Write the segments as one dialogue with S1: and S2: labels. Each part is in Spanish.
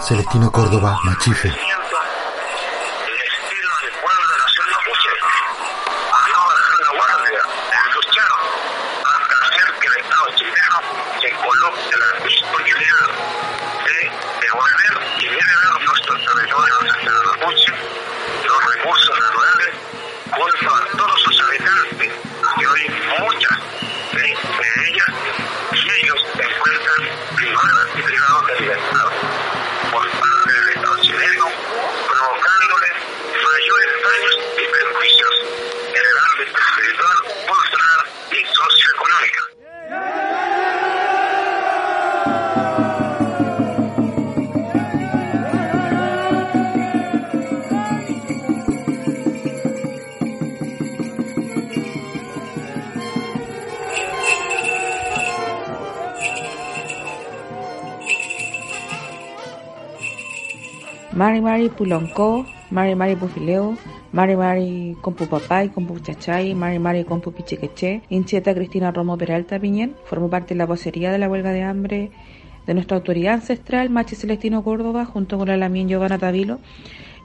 S1: Celestino Córdoba, Machife.
S2: Mari Mari Pulonco, Mari Mari Pufileo, Mari Mari Compu Papay, Compu Chachay, Mari Mari Compu Pichiqueche, Incheta Cristina Romo Peralta Piñén, formó parte de la vocería de la huelga de hambre de nuestra autoridad ancestral, Machi Celestino Córdoba, junto con la Lamien Giovanna Tavilo,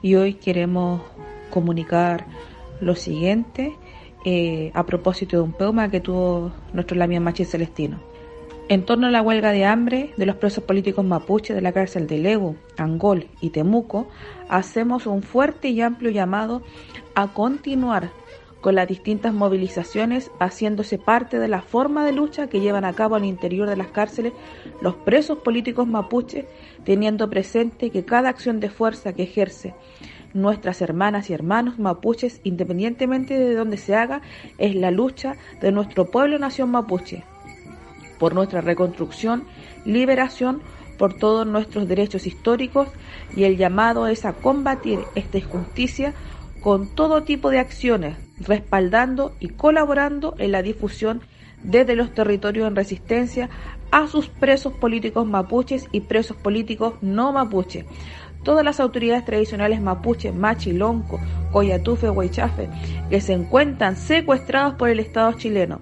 S2: y hoy queremos comunicar lo siguiente eh, a propósito de un poema que tuvo nuestro Lamien Machi Celestino. En torno a la huelga de hambre de los presos políticos mapuches de la cárcel de Lego, Angol y Temuco, hacemos un fuerte y amplio llamado a continuar con las distintas movilizaciones, haciéndose parte de la forma de lucha que llevan a cabo al interior de las cárceles los presos políticos mapuches, teniendo presente que cada acción de fuerza que ejerce nuestras hermanas y hermanos mapuches, independientemente de donde se haga, es la lucha de nuestro pueblo nación mapuche por nuestra reconstrucción, liberación, por todos nuestros derechos históricos y el llamado es a combatir esta injusticia con todo tipo de acciones, respaldando y colaborando en la difusión desde los territorios en resistencia a sus presos políticos mapuches y presos políticos no mapuches. Todas las autoridades tradicionales mapuches, Machi, Lonco, Coyatufe, Huaychafe, que se encuentran secuestrados por el Estado chileno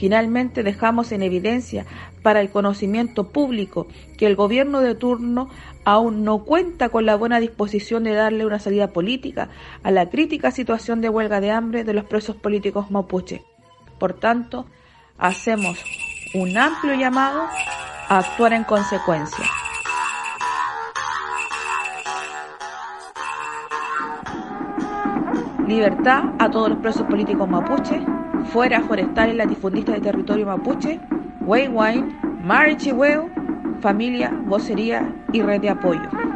S2: Finalmente dejamos en evidencia para el conocimiento público que el gobierno de turno aún no cuenta con la buena disposición de darle una salida política a la crítica situación de huelga de hambre de los presos políticos mapuche. Por tanto, hacemos un amplio llamado a actuar en consecuencia. Libertad a todos los presos políticos mapuche fuera forestal en latifundista de territorio mapuche, Wei Wine, Marichihueo, familia, vocería y red de apoyo.